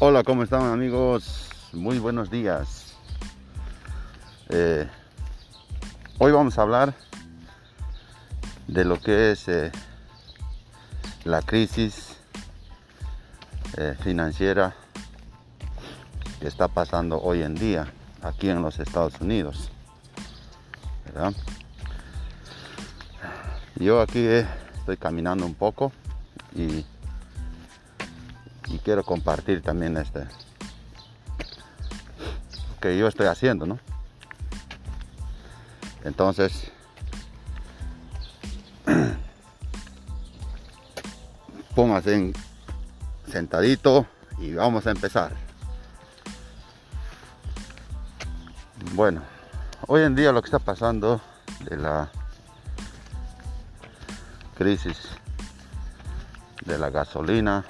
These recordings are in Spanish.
Hola, ¿cómo están amigos? Muy buenos días. Eh, hoy vamos a hablar de lo que es eh, la crisis eh, financiera que está pasando hoy en día aquí en los Estados Unidos. Yo aquí estoy caminando un poco y y quiero compartir también este que yo estoy haciendo, ¿no? Entonces, póngase en sentadito y vamos a empezar. Bueno, hoy en día lo que está pasando de la crisis de la gasolina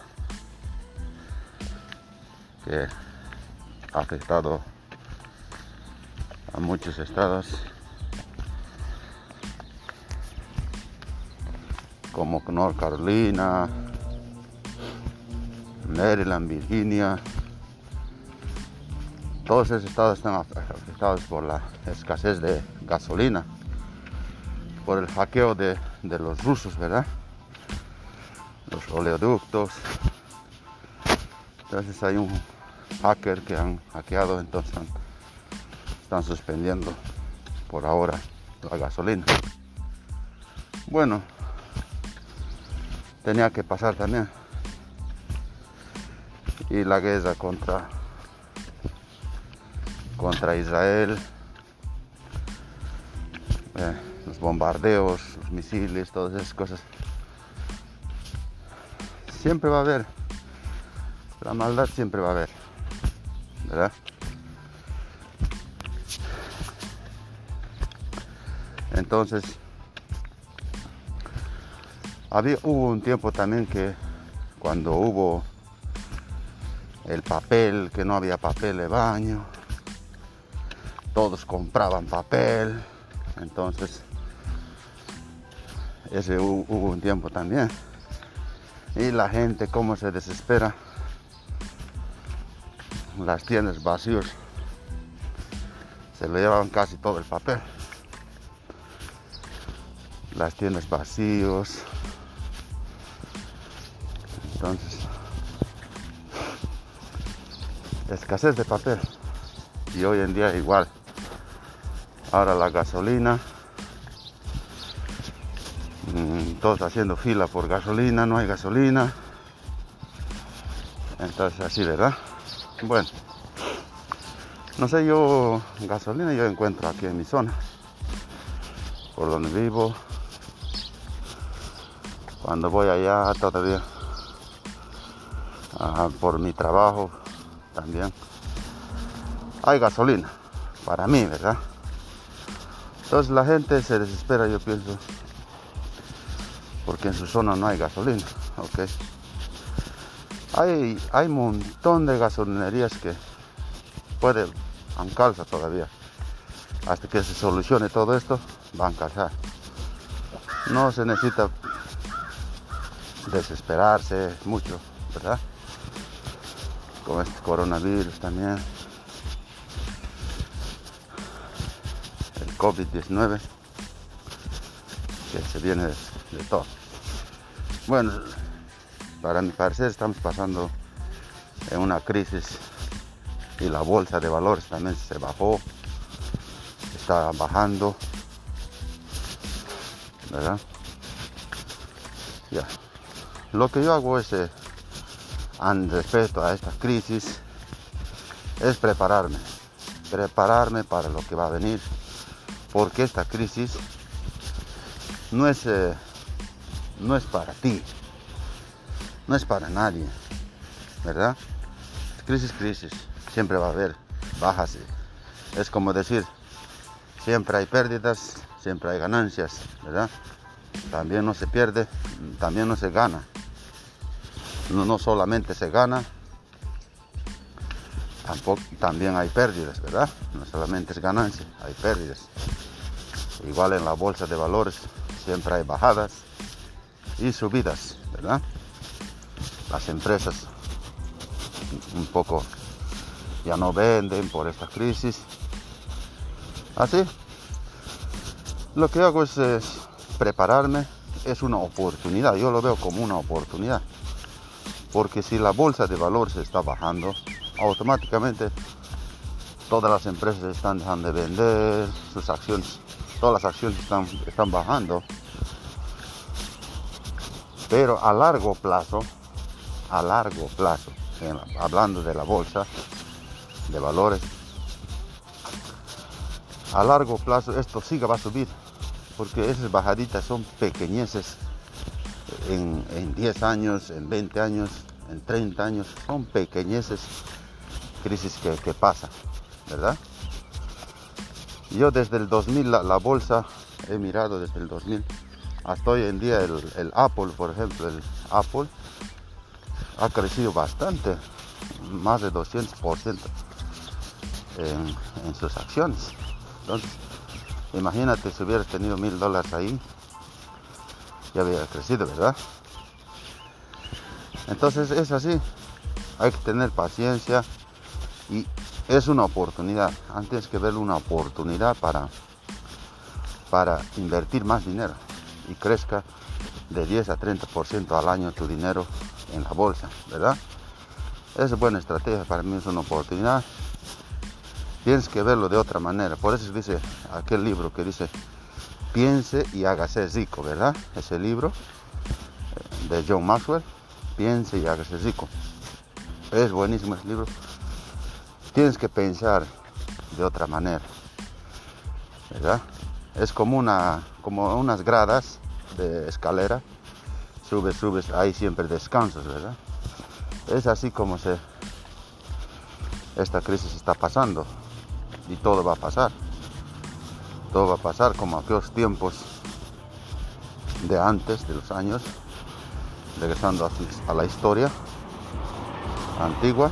que ha afectado a muchos estados como North Carolina, Maryland, Virginia. Todos esos estados están afectados por la escasez de gasolina, por el hackeo de, de los rusos, ¿verdad? Los oleoductos. Entonces hay un hacker que han hackeado, entonces están suspendiendo por ahora la gasolina. Bueno, tenía que pasar también. Y la guerra contra contra Israel, eh, los bombardeos, los misiles, todas esas cosas. Siempre va a haber, la maldad siempre va a haber. Entonces, había, hubo un tiempo también que cuando hubo el papel, que no había papel de baño, todos compraban papel, entonces ese hubo, hubo un tiempo también. Y la gente cómo se desespera las tiendas vacíos. Se le llevaban casi todo el papel. Las tiendas vacíos. Entonces escasez de papel. Y hoy en día igual. Ahora la gasolina. Mm, todos haciendo fila por gasolina no hay gasolina. Entonces así verdad bueno, no sé, yo gasolina yo encuentro aquí en mi zona, por donde vivo. Cuando voy allá todavía, por mi trabajo también, hay gasolina para mí, ¿verdad? Entonces la gente se desespera, yo pienso, porque en su zona no hay gasolina, ¿ok? Hay, hay un montón de gasolinerías que pueden, en calza todavía. Hasta que se solucione todo esto, van a calzar. No se necesita desesperarse mucho, ¿verdad? Con este coronavirus también. El COVID-19, que se viene de todo. Bueno, para mi parecer estamos pasando en una crisis y la bolsa de valores también se bajó, está bajando, ¿verdad? Ya. Lo que yo hago es, eh, en respecto a esta crisis, es prepararme, prepararme para lo que va a venir, porque esta crisis no es, eh, no es para ti, no es para nadie, ¿verdad? Crisis, crisis, siempre va a haber, bajas. Es como decir, siempre hay pérdidas, siempre hay ganancias, ¿verdad? También no se pierde, también no se gana. No, no solamente se gana, tampoco, también hay pérdidas, ¿verdad? No solamente es ganancia, hay pérdidas. Igual en la bolsa de valores siempre hay bajadas y subidas, ¿verdad? Las empresas un poco ya no venden por esta crisis. Así, lo que hago es, prepararme, es una oportunidad, yo lo veo como una oportunidad. Porque si la bolsa de valores está bajando, automáticamente todas las empresas están dejando de vender, sus acciones, todas las acciones están, están bajando. Pero a largo plazo, a largo plazo, hablando de la bolsa de valores, a largo plazo esto sí va a subir, porque esas bajaditas son pequeñeces en, en 10 años, en 20 años, en 30 años, son pequeñeces crisis que, que pasa, ¿verdad? Yo desde el 2000 la, bolsa he mirado desde el 2000 hasta hoy en día el, Apple, por ejemplo, el Apple ha crecido bastante, más de 200% en, en sus acciones. Entonces, imagínate si hubiera tenido mil dólares ahí, ya había crecido, ¿verdad? Entonces es así, hay que tener paciencia y es una oportunidad. Antes que ver una oportunidad para, para invertir más dinero y crezca de 10 a 30% al año tu dinero en la bolsa, ¿verdad? Es buena estrategia, para mí es una oportunidad. Tienes que verlo de otra manera. Por eso dice aquel libro que dice, piense y hágase rico, ¿verdad? Ese libro eh, de John Maxwell piense y hágase rico. Es buenísimo ese libro. Tienes que pensar de otra manera. ¿Verdad? Es como, una, como unas gradas de escalera. Subes, subes, hay siempre descansos, ¿verdad? Es así como se esta crisis está pasando. Y todo va a pasar. Todo va a pasar como aquellos tiempos de antes, de los años regresando a, la historia antigua,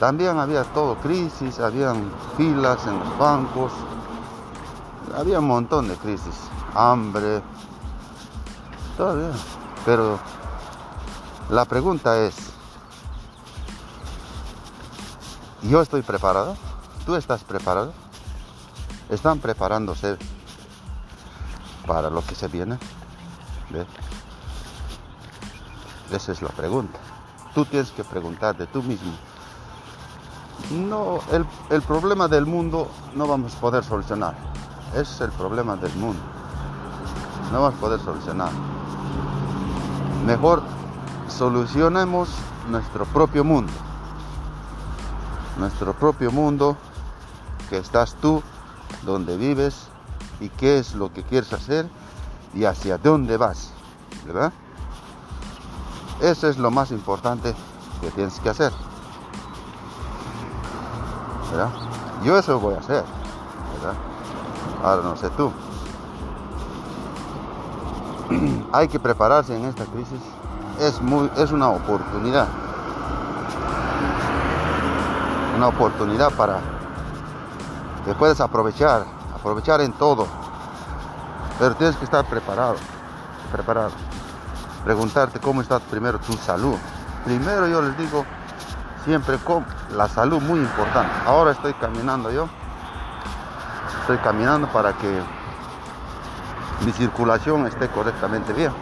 también había todo crisis, habían filas en los bancos, había un montón de crisis, hambre, todavía. Pero la pregunta es, ¿yo estoy preparado? ¿Tú estás preparado? ¿Están preparándose para lo que se viene? Esa es la pregunta. Tú tienes que preguntarte tú mismo. No, el, el problema del mundo no vamos a poder solucionar. Es el problema del mundo. No vamos a poder solucionar. Mejor solucionemos nuestro propio mundo. Nuestro propio mundo, que estás tú, donde vives y qué es lo que quieres hacer y hacia dónde vas, ¿verdad? Eso es lo más importante que tienes que hacer. ¿verdad? Yo eso voy a hacer. Ahora no sé tú. Hay que prepararse en esta crisis. Es, muy, es una oportunidad. Una oportunidad para que puedes aprovechar. Aprovechar en todo. Pero tienes que estar preparado. Preparado preguntarte cómo está primero tu salud. Primero yo les digo siempre con la salud muy importante. Ahora estoy caminando yo. Estoy caminando para que mi circulación esté correctamente bien.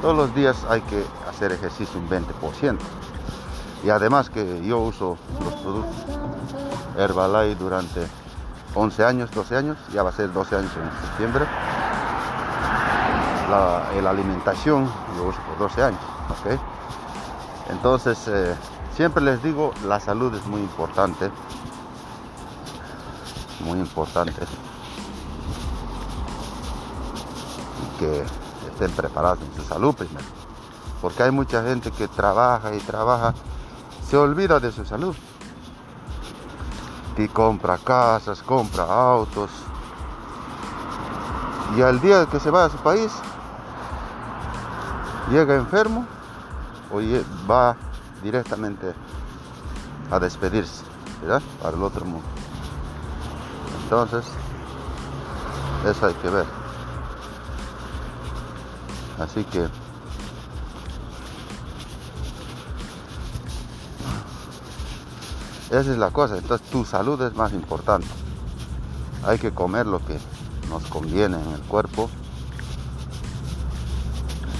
Todos los días hay que hacer ejercicio un 20%. Y además que yo uso los productos Herbalife durante 11 años, 12 años, ya va a ser 12 años en septiembre la, alimentación lo uso por 12 años. Entonces, eh, siempre les digo, la salud es muy importante. Muy importante. Que estén preparados en su salud primero. Porque hay mucha gente que trabaja y trabaja, se olvida de su salud. Y compra casas, compra autos. Y al día que se va a su país, llega enfermo o va directamente a despedirse, ¿verdad? Para el otro mundo. Entonces, eso hay que ver. Así que Esa es la cosa. Entonces tu salud es más importante. Hay que comer lo que nos conviene en el cuerpo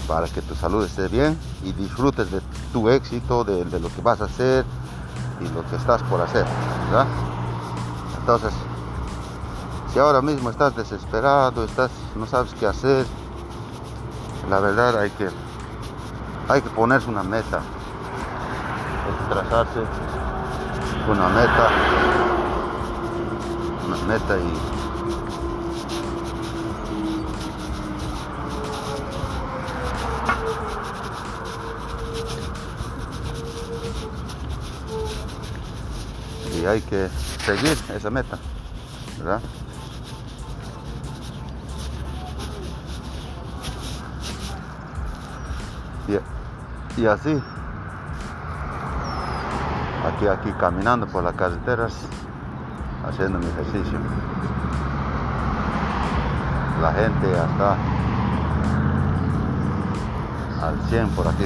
para que tu salud esté bien y disfrutes de tu éxito, de, lo que vas a hacer y lo que estás por hacer. Entonces, si ahora mismo estás desesperado, estás, no sabes qué hacer, la verdad hay que, hay que ponerse una meta, hay que trazarse una meta, una meta y y hay que seguir esa meta, ¿verdad? Y, así aquí, aquí caminando por las carreteras, haciendo mi ejercicio. La gente ya al 100 por aquí.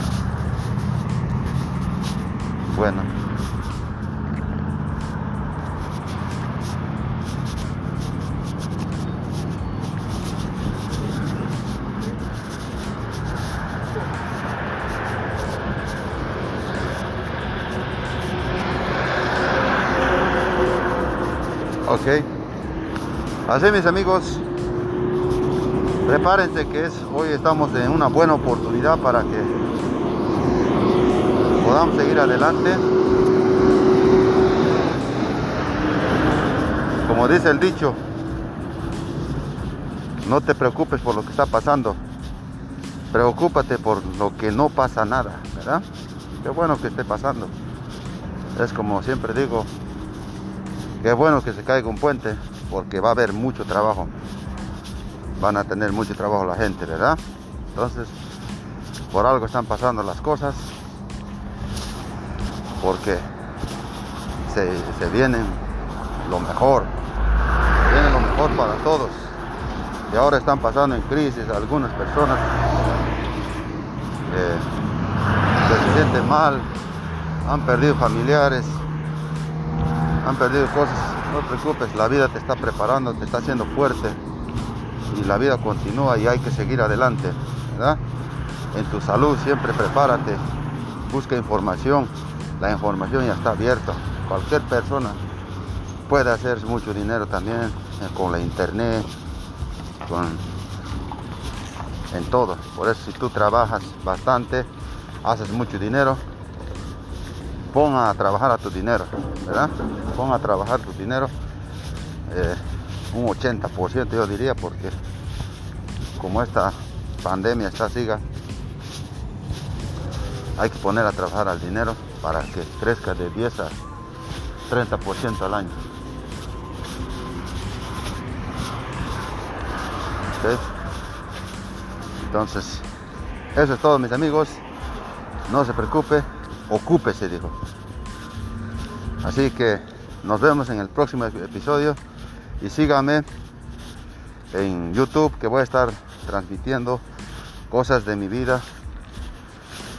Bueno. Ok. Así mis amigos, prepárense que es hoy estamos en una buena oportunidad para que podamos seguir adelante. Como dice el dicho, no te preocupes por lo que está pasando, preocúpate por lo que no pasa nada, ¿verdad? Qué bueno que esté pasando. Es como siempre digo, Qué bueno que se caiga un puente porque va a haber mucho trabajo. Van a tener mucho trabajo la gente, ¿verdad? Entonces, por algo están pasando las cosas. Porque se, se vienen lo mejor. Viene lo mejor para todos. Y ahora están pasando en crisis algunas personas. se sienten mal, han perdido familiares, han perdido cosas, no te preocupes, la vida te está preparando, te está haciendo fuerte. Y la vida continúa y hay que seguir adelante, ¿verdad? En tu salud siempre prepárate, busca información, la información ya está abierta, cualquier persona puede hacer mucho dinero también eh, con la internet, con en todo, por eso si tú trabajas bastante, haces mucho dinero, pon a trabajar a tu dinero, ¿verdad? Pon a trabajar tu dinero eh, un 80% yo diría porque como esta pandemia está siga hay que poner a trabajar al dinero para que crezca de 10 a 30% al año. Entonces, eso es todo mis amigos. No se preocupe, ocúpese, dijo. Así que nos vemos en el próximo episodio y sígame en YouTube que voy a estar transmitiendo cosas de mi vida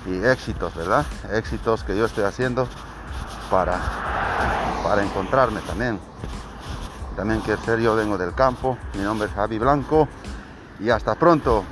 y éxitos, ¿verdad? Éxitos que yo estoy haciendo para, para encontrarme también. También quiero ser yo vengo del campo. Mi nombre es Javi Blanco y hasta pronto.